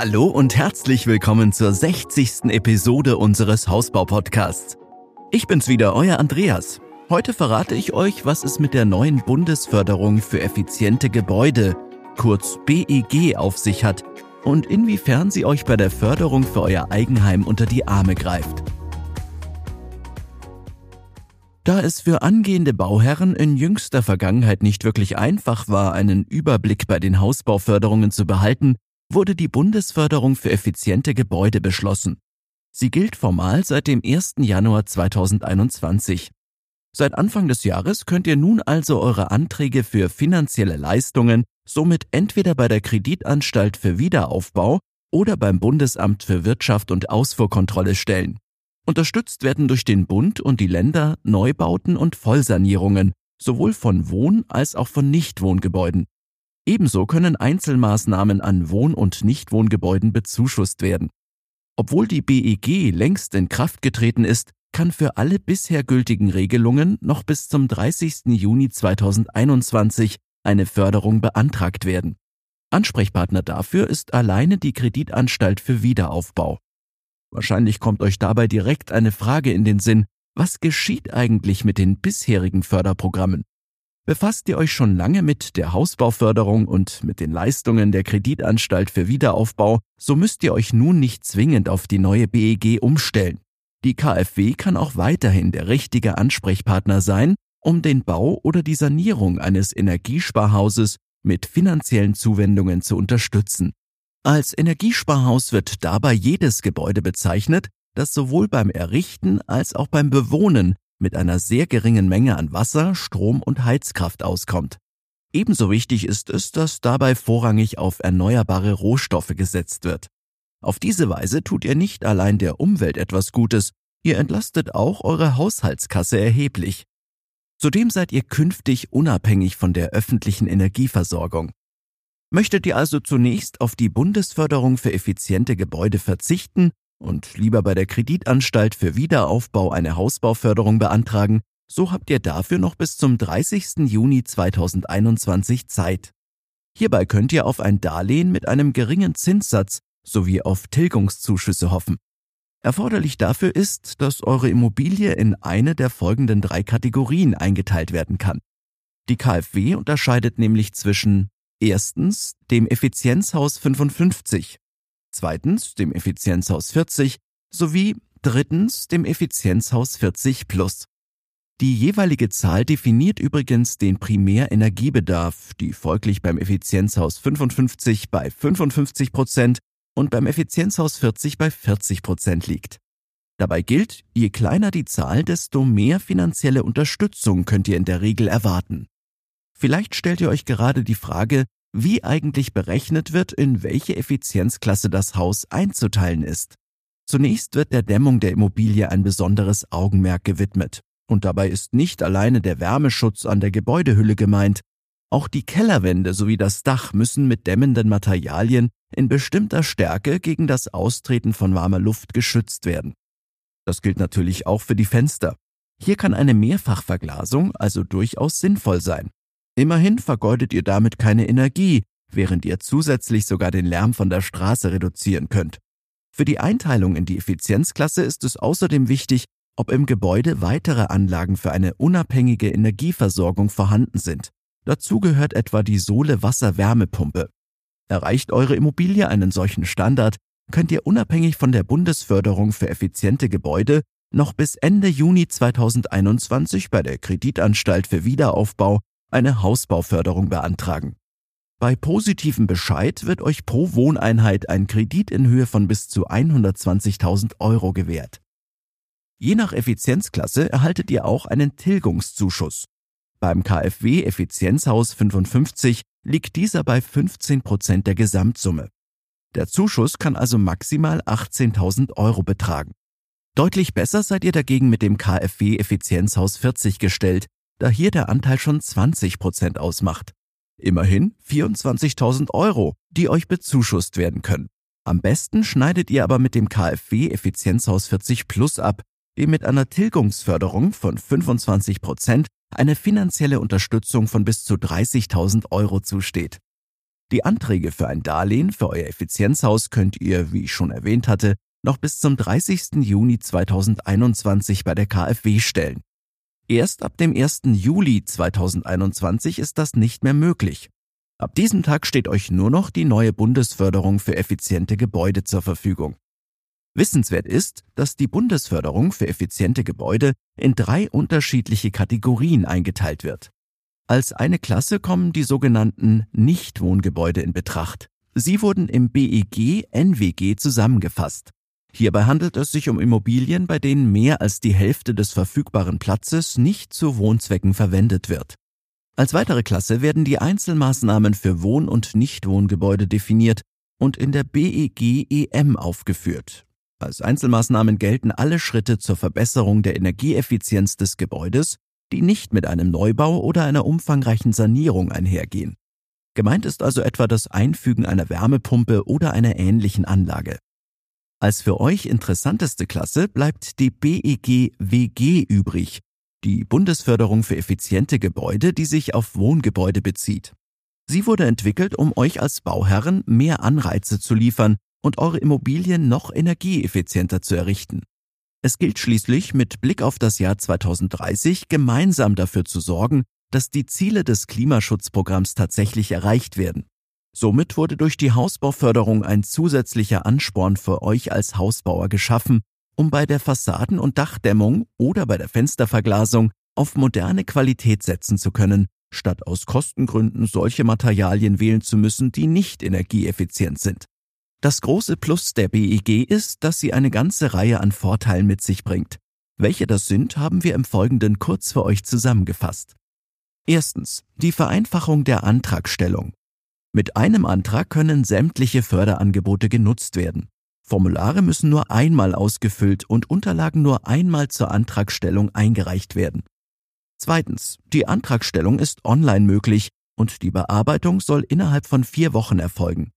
Hallo und herzlich willkommen zur 60. Episode unseres Hausbau-Podcasts. Ich bin's wieder, euer Andreas. Heute verrate ich euch, was es mit der neuen Bundesförderung für effiziente Gebäude, kurz BEG, auf sich hat und inwiefern sie euch bei der Förderung für euer Eigenheim unter die Arme greift. Da es für angehende Bauherren in jüngster Vergangenheit nicht wirklich einfach war, einen Überblick bei den Hausbauförderungen zu behalten, wurde die Bundesförderung für effiziente Gebäude beschlossen. Sie gilt formal seit dem 1. Januar 2021. Seit Anfang des Jahres könnt ihr nun also eure Anträge für finanzielle Leistungen somit entweder bei der Kreditanstalt für Wiederaufbau oder beim Bundesamt für Wirtschaft und Ausfuhrkontrolle stellen. Unterstützt werden durch den Bund und die Länder Neubauten und Vollsanierungen, sowohl von Wohn- als auch von Nichtwohngebäuden. Ebenso können Einzelmaßnahmen an Wohn- und Nichtwohngebäuden bezuschusst werden. Obwohl die BEG längst in Kraft getreten ist, kann für alle bisher gültigen Regelungen noch bis zum 30. Juni 2021 eine Förderung beantragt werden. Ansprechpartner dafür ist alleine die Kreditanstalt für Wiederaufbau. Wahrscheinlich kommt euch dabei direkt eine Frage in den Sinn, was geschieht eigentlich mit den bisherigen Förderprogrammen? Befasst ihr euch schon lange mit der Hausbauförderung und mit den Leistungen der Kreditanstalt für Wiederaufbau, so müsst ihr euch nun nicht zwingend auf die neue BEG umstellen. Die KfW kann auch weiterhin der richtige Ansprechpartner sein, um den Bau oder die Sanierung eines Energiesparhauses mit finanziellen Zuwendungen zu unterstützen. Als Energiesparhaus wird dabei jedes Gebäude bezeichnet, das sowohl beim Errichten als auch beim Bewohnen mit einer sehr geringen Menge an Wasser, Strom und Heizkraft auskommt. Ebenso wichtig ist es, dass dabei vorrangig auf erneuerbare Rohstoffe gesetzt wird. Auf diese Weise tut ihr nicht allein der Umwelt etwas Gutes, ihr entlastet auch eure Haushaltskasse erheblich. Zudem seid ihr künftig unabhängig von der öffentlichen Energieversorgung. Möchtet ihr also zunächst auf die Bundesförderung für effiziente Gebäude verzichten und lieber bei der Kreditanstalt für Wiederaufbau eine Hausbauförderung beantragen, so habt ihr dafür noch bis zum 30. Juni 2021 Zeit. Hierbei könnt ihr auf ein Darlehen mit einem geringen Zinssatz sowie auf Tilgungszuschüsse hoffen. Erforderlich dafür ist, dass eure Immobilie in eine der folgenden drei Kategorien eingeteilt werden kann. Die KfW unterscheidet nämlich zwischen erstens dem Effizienzhaus 55 zweitens dem Effizienzhaus 40 sowie drittens dem Effizienzhaus 40 Plus. Die jeweilige Zahl definiert übrigens den Primärenergiebedarf, die folglich beim Effizienzhaus 55 bei 55 Prozent und beim Effizienzhaus 40 bei 40 Prozent liegt. Dabei gilt, je kleiner die Zahl, desto mehr finanzielle Unterstützung könnt ihr in der Regel erwarten. Vielleicht stellt ihr euch gerade die Frage, wie eigentlich berechnet wird, in welche Effizienzklasse das Haus einzuteilen ist. Zunächst wird der Dämmung der Immobilie ein besonderes Augenmerk gewidmet. Und dabei ist nicht alleine der Wärmeschutz an der Gebäudehülle gemeint. Auch die Kellerwände sowie das Dach müssen mit dämmenden Materialien in bestimmter Stärke gegen das Austreten von warmer Luft geschützt werden. Das gilt natürlich auch für die Fenster. Hier kann eine Mehrfachverglasung also durchaus sinnvoll sein. Immerhin vergeudet ihr damit keine Energie, während ihr zusätzlich sogar den Lärm von der Straße reduzieren könnt. Für die Einteilung in die Effizienzklasse ist es außerdem wichtig, ob im Gebäude weitere Anlagen für eine unabhängige Energieversorgung vorhanden sind. Dazu gehört etwa die Sohle-Wasser-Wärmepumpe. Erreicht eure Immobilie einen solchen Standard, könnt ihr unabhängig von der Bundesförderung für effiziente Gebäude noch bis Ende Juni 2021 bei der Kreditanstalt für Wiederaufbau eine Hausbauförderung beantragen. Bei positivem Bescheid wird euch pro Wohneinheit ein Kredit in Höhe von bis zu 120.000 Euro gewährt. Je nach Effizienzklasse erhaltet ihr auch einen Tilgungszuschuss. Beim KfW Effizienzhaus 55 liegt dieser bei 15 Prozent der Gesamtsumme. Der Zuschuss kann also maximal 18.000 Euro betragen. Deutlich besser seid ihr dagegen mit dem KfW Effizienzhaus 40 gestellt, da hier der Anteil schon 20 Prozent ausmacht. Immerhin 24.000 Euro, die euch bezuschusst werden können. Am besten schneidet ihr aber mit dem KfW Effizienzhaus 40 Plus ab, dem mit einer Tilgungsförderung von 25 Prozent eine finanzielle Unterstützung von bis zu 30.000 Euro zusteht. Die Anträge für ein Darlehen für euer Effizienzhaus könnt ihr, wie ich schon erwähnt hatte, noch bis zum 30. Juni 2021 bei der KfW stellen. Erst ab dem 1. Juli 2021 ist das nicht mehr möglich. Ab diesem Tag steht euch nur noch die neue Bundesförderung für effiziente Gebäude zur Verfügung. Wissenswert ist, dass die Bundesförderung für effiziente Gebäude in drei unterschiedliche Kategorien eingeteilt wird. Als eine Klasse kommen die sogenannten Nichtwohngebäude in Betracht. Sie wurden im BEG NWG zusammengefasst. Hierbei handelt es sich um Immobilien, bei denen mehr als die Hälfte des verfügbaren Platzes nicht zu Wohnzwecken verwendet wird. Als weitere Klasse werden die Einzelmaßnahmen für Wohn- und Nichtwohngebäude definiert und in der BEG EM aufgeführt. Als Einzelmaßnahmen gelten alle Schritte zur Verbesserung der Energieeffizienz des Gebäudes die nicht mit einem Neubau oder einer umfangreichen Sanierung einhergehen. Gemeint ist also etwa das Einfügen einer Wärmepumpe oder einer ähnlichen Anlage. Als für euch interessanteste Klasse bleibt die BEG WG übrig, die Bundesförderung für effiziente Gebäude, die sich auf Wohngebäude bezieht. Sie wurde entwickelt, um euch als Bauherren mehr Anreize zu liefern und eure Immobilien noch energieeffizienter zu errichten. Es gilt schließlich mit Blick auf das Jahr 2030 gemeinsam dafür zu sorgen, dass die Ziele des Klimaschutzprogramms tatsächlich erreicht werden. Somit wurde durch die Hausbauförderung ein zusätzlicher Ansporn für euch als Hausbauer geschaffen, um bei der Fassaden- und Dachdämmung oder bei der Fensterverglasung auf moderne Qualität setzen zu können, statt aus Kostengründen solche Materialien wählen zu müssen, die nicht energieeffizient sind. Das große Plus der BEG ist, dass sie eine ganze Reihe an Vorteilen mit sich bringt. Welche das sind, haben wir im Folgenden kurz für euch zusammengefasst. Erstens. Die Vereinfachung der Antragstellung. Mit einem Antrag können sämtliche Förderangebote genutzt werden. Formulare müssen nur einmal ausgefüllt und Unterlagen nur einmal zur Antragstellung eingereicht werden. Zweitens. Die Antragstellung ist online möglich und die Bearbeitung soll innerhalb von vier Wochen erfolgen.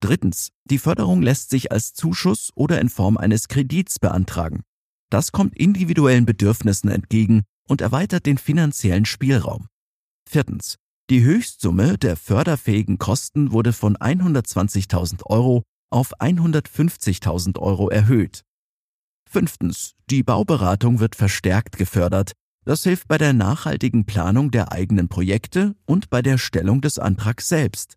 Drittens. Die Förderung lässt sich als Zuschuss oder in Form eines Kredits beantragen. Das kommt individuellen Bedürfnissen entgegen und erweitert den finanziellen Spielraum. Viertens. Die Höchstsumme der förderfähigen Kosten wurde von 120.000 Euro auf 150.000 Euro erhöht. Fünftens. Die Bauberatung wird verstärkt gefördert. Das hilft bei der nachhaltigen Planung der eigenen Projekte und bei der Stellung des Antrags selbst.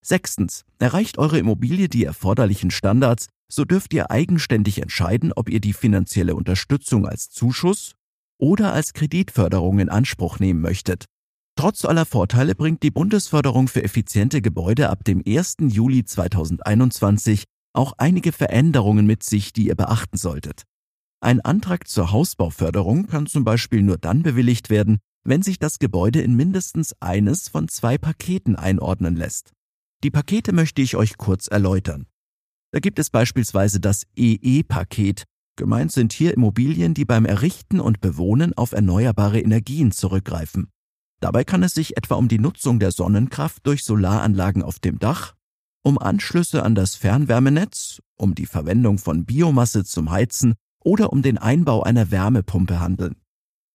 Sechstens. Erreicht eure Immobilie die erforderlichen Standards, so dürft ihr eigenständig entscheiden, ob ihr die finanzielle Unterstützung als Zuschuss oder als Kreditförderung in Anspruch nehmen möchtet. Trotz aller Vorteile bringt die Bundesförderung für effiziente Gebäude ab dem 1. Juli 2021 auch einige Veränderungen mit sich, die ihr beachten solltet. Ein Antrag zur Hausbauförderung kann zum Beispiel nur dann bewilligt werden, wenn sich das Gebäude in mindestens eines von zwei Paketen einordnen lässt. Die Pakete möchte ich euch kurz erläutern. Da gibt es beispielsweise das EE-Paket. Gemeint sind hier Immobilien, die beim Errichten und Bewohnen auf erneuerbare Energien zurückgreifen. Dabei kann es sich etwa um die Nutzung der Sonnenkraft durch Solaranlagen auf dem Dach, um Anschlüsse an das Fernwärmenetz, um die Verwendung von Biomasse zum Heizen oder um den Einbau einer Wärmepumpe handeln.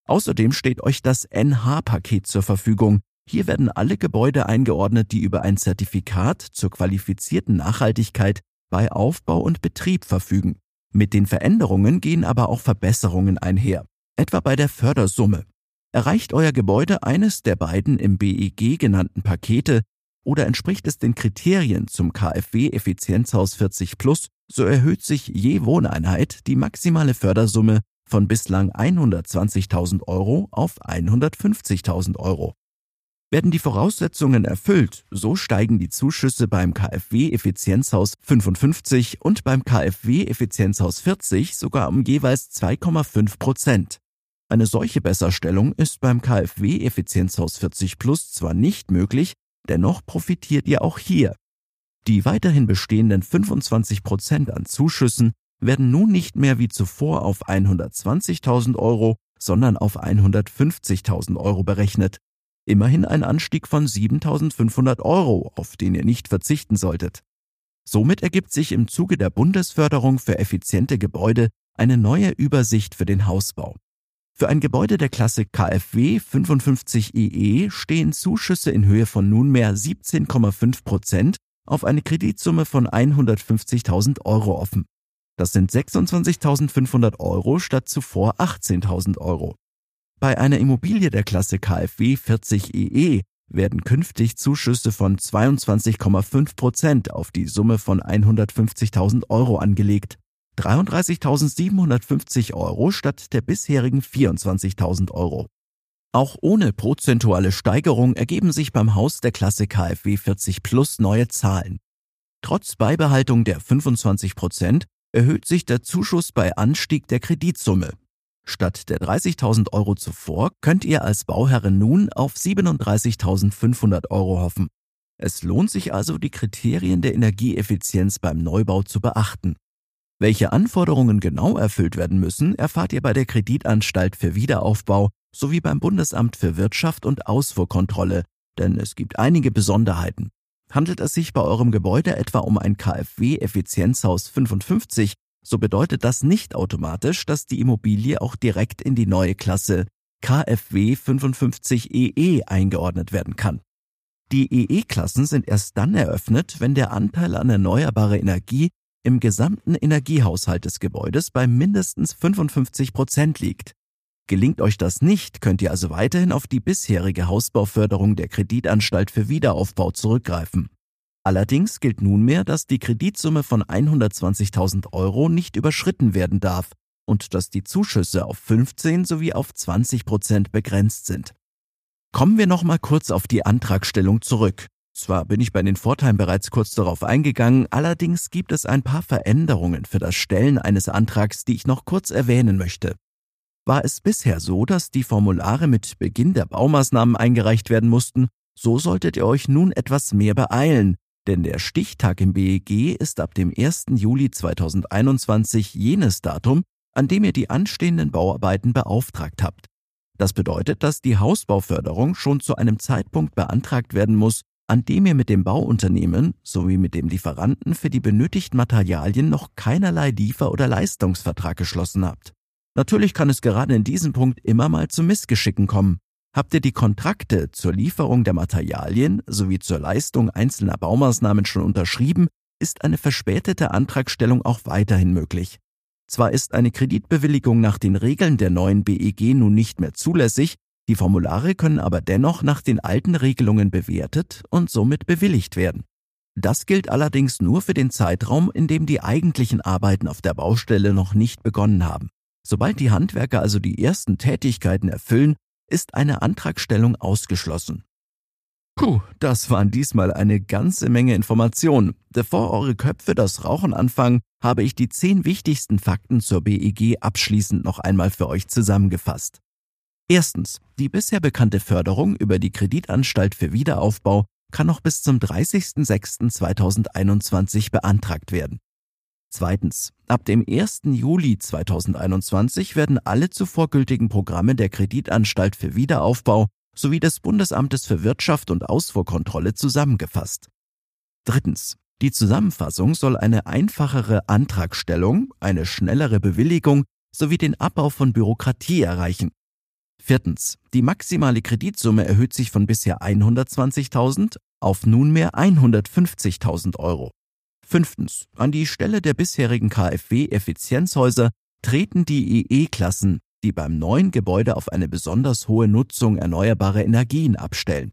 Außerdem steht euch das NH-Paket zur Verfügung, hier werden alle Gebäude eingeordnet, die über ein Zertifikat zur qualifizierten Nachhaltigkeit bei Aufbau und Betrieb verfügen. Mit den Veränderungen gehen aber auch Verbesserungen einher, etwa bei der Fördersumme. Erreicht euer Gebäude eines der beiden im BEG genannten Pakete oder entspricht es den Kriterien zum KfW Effizienzhaus 40 Plus, so erhöht sich je Wohneinheit die maximale Fördersumme von bislang 120.000 Euro auf 150.000 Euro. Werden die Voraussetzungen erfüllt, so steigen die Zuschüsse beim KfW Effizienzhaus 55 und beim KfW Effizienzhaus 40 sogar um jeweils 2,5 Prozent. Eine solche Besserstellung ist beim KfW Effizienzhaus 40 Plus zwar nicht möglich, dennoch profitiert ihr auch hier. Die weiterhin bestehenden 25 Prozent an Zuschüssen werden nun nicht mehr wie zuvor auf 120.000 Euro, sondern auf 150.000 Euro berechnet. Immerhin ein Anstieg von 7500 Euro, auf den ihr nicht verzichten solltet. Somit ergibt sich im Zuge der Bundesförderung für effiziente Gebäude eine neue Übersicht für den Hausbau. Für ein Gebäude der Klasse KfW 55EE stehen Zuschüsse in Höhe von nunmehr 17,5 Prozent auf eine Kreditsumme von 150.000 Euro offen. Das sind 26.500 Euro statt zuvor 18.000 Euro. Bei einer Immobilie der Klasse KfW 40EE werden künftig Zuschüsse von 22,5 Prozent auf die Summe von 150.000 Euro angelegt. 33.750 Euro statt der bisherigen 24.000 Euro. Auch ohne prozentuale Steigerung ergeben sich beim Haus der Klasse KfW 40 Plus neue Zahlen. Trotz Beibehaltung der 25 Prozent erhöht sich der Zuschuss bei Anstieg der Kreditsumme. Statt der 30.000 Euro zuvor könnt ihr als Bauherrin nun auf 37.500 Euro hoffen. Es lohnt sich also, die Kriterien der Energieeffizienz beim Neubau zu beachten. Welche Anforderungen genau erfüllt werden müssen, erfahrt ihr bei der Kreditanstalt für Wiederaufbau sowie beim Bundesamt für Wirtschaft und Ausfuhrkontrolle, denn es gibt einige Besonderheiten. Handelt es sich bei eurem Gebäude etwa um ein KfW Effizienzhaus 55, so bedeutet das nicht automatisch, dass die Immobilie auch direkt in die neue Klasse KfW 55EE eingeordnet werden kann. Die EE-Klassen sind erst dann eröffnet, wenn der Anteil an erneuerbarer Energie im gesamten Energiehaushalt des Gebäudes bei mindestens 55 Prozent liegt. Gelingt euch das nicht, könnt ihr also weiterhin auf die bisherige Hausbauförderung der Kreditanstalt für Wiederaufbau zurückgreifen. Allerdings gilt nunmehr, dass die Kreditsumme von 120.000 Euro nicht überschritten werden darf und dass die Zuschüsse auf 15 sowie auf 20 Prozent begrenzt sind. Kommen wir nochmal kurz auf die Antragstellung zurück. Zwar bin ich bei den Vorteilen bereits kurz darauf eingegangen, allerdings gibt es ein paar Veränderungen für das Stellen eines Antrags, die ich noch kurz erwähnen möchte. War es bisher so, dass die Formulare mit Beginn der Baumaßnahmen eingereicht werden mussten, so solltet ihr euch nun etwas mehr beeilen, denn der Stichtag im BEG ist ab dem 1. Juli 2021 jenes Datum, an dem ihr die anstehenden Bauarbeiten beauftragt habt. Das bedeutet, dass die Hausbauförderung schon zu einem Zeitpunkt beantragt werden muss, an dem ihr mit dem Bauunternehmen sowie mit dem Lieferanten für die benötigten Materialien noch keinerlei Liefer- oder Leistungsvertrag geschlossen habt. Natürlich kann es gerade in diesem Punkt immer mal zu Missgeschicken kommen. Habt ihr die Kontrakte zur Lieferung der Materialien sowie zur Leistung einzelner Baumaßnahmen schon unterschrieben, ist eine verspätete Antragstellung auch weiterhin möglich. Zwar ist eine Kreditbewilligung nach den Regeln der neuen BEG nun nicht mehr zulässig, die Formulare können aber dennoch nach den alten Regelungen bewertet und somit bewilligt werden. Das gilt allerdings nur für den Zeitraum, in dem die eigentlichen Arbeiten auf der Baustelle noch nicht begonnen haben. Sobald die Handwerker also die ersten Tätigkeiten erfüllen, ist eine Antragstellung ausgeschlossen. Puh, das waren diesmal eine ganze Menge Informationen. Bevor eure Köpfe das Rauchen anfangen, habe ich die zehn wichtigsten Fakten zur BEG abschließend noch einmal für euch zusammengefasst. Erstens. Die bisher bekannte Förderung über die Kreditanstalt für Wiederaufbau kann noch bis zum 30.06.2021 beantragt werden. Zweitens. Ab dem 1. Juli 2021 werden alle zuvor gültigen Programme der Kreditanstalt für Wiederaufbau sowie des Bundesamtes für Wirtschaft und Ausfuhrkontrolle zusammengefasst. Drittens. Die Zusammenfassung soll eine einfachere Antragstellung, eine schnellere Bewilligung sowie den Abbau von Bürokratie erreichen. Viertens. Die maximale Kreditsumme erhöht sich von bisher 120.000 auf nunmehr 150.000 Euro. Fünftens. An die Stelle der bisherigen KfW-Effizienzhäuser treten die EE-Klassen, die beim neuen Gebäude auf eine besonders hohe Nutzung erneuerbarer Energien abstellen.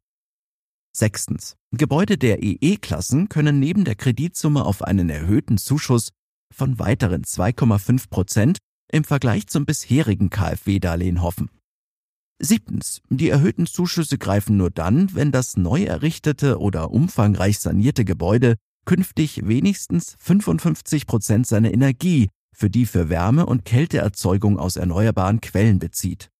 Sechstens. Gebäude der EE-Klassen können neben der Kreditsumme auf einen erhöhten Zuschuss von weiteren 2,5 Prozent im Vergleich zum bisherigen KfW-Darlehen hoffen. Siebtens. Die erhöhten Zuschüsse greifen nur dann, wenn das neu errichtete oder umfangreich sanierte Gebäude künftig wenigstens 55 Prozent seiner Energie für die für Wärme- und Kälteerzeugung aus erneuerbaren Quellen bezieht.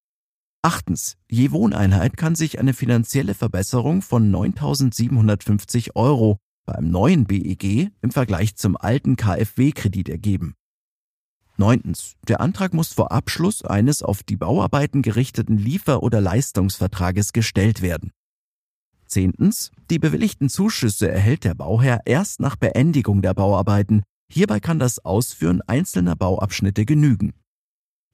Achtens. Je Wohneinheit kann sich eine finanzielle Verbesserung von 9.750 Euro beim neuen BEG im Vergleich zum alten KfW-Kredit ergeben. Neuntens. Der Antrag muss vor Abschluss eines auf die Bauarbeiten gerichteten Liefer- oder Leistungsvertrages gestellt werden. Zehntens. Die bewilligten Zuschüsse erhält der Bauherr erst nach Beendigung der Bauarbeiten. Hierbei kann das Ausführen einzelner Bauabschnitte genügen.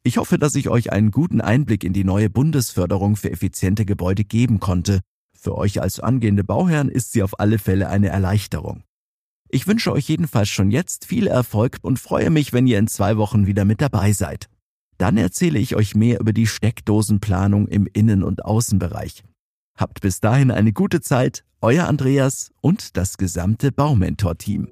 Ich hoffe, dass ich euch einen guten Einblick in die neue Bundesförderung für effiziente Gebäude geben konnte. Für euch als angehende Bauherren ist sie auf alle Fälle eine Erleichterung. Ich wünsche euch jedenfalls schon jetzt viel Erfolg und freue mich, wenn ihr in zwei Wochen wieder mit dabei seid. Dann erzähle ich euch mehr über die Steckdosenplanung im Innen- und Außenbereich. Habt bis dahin eine gute Zeit, euer Andreas und das gesamte Baumentor-Team.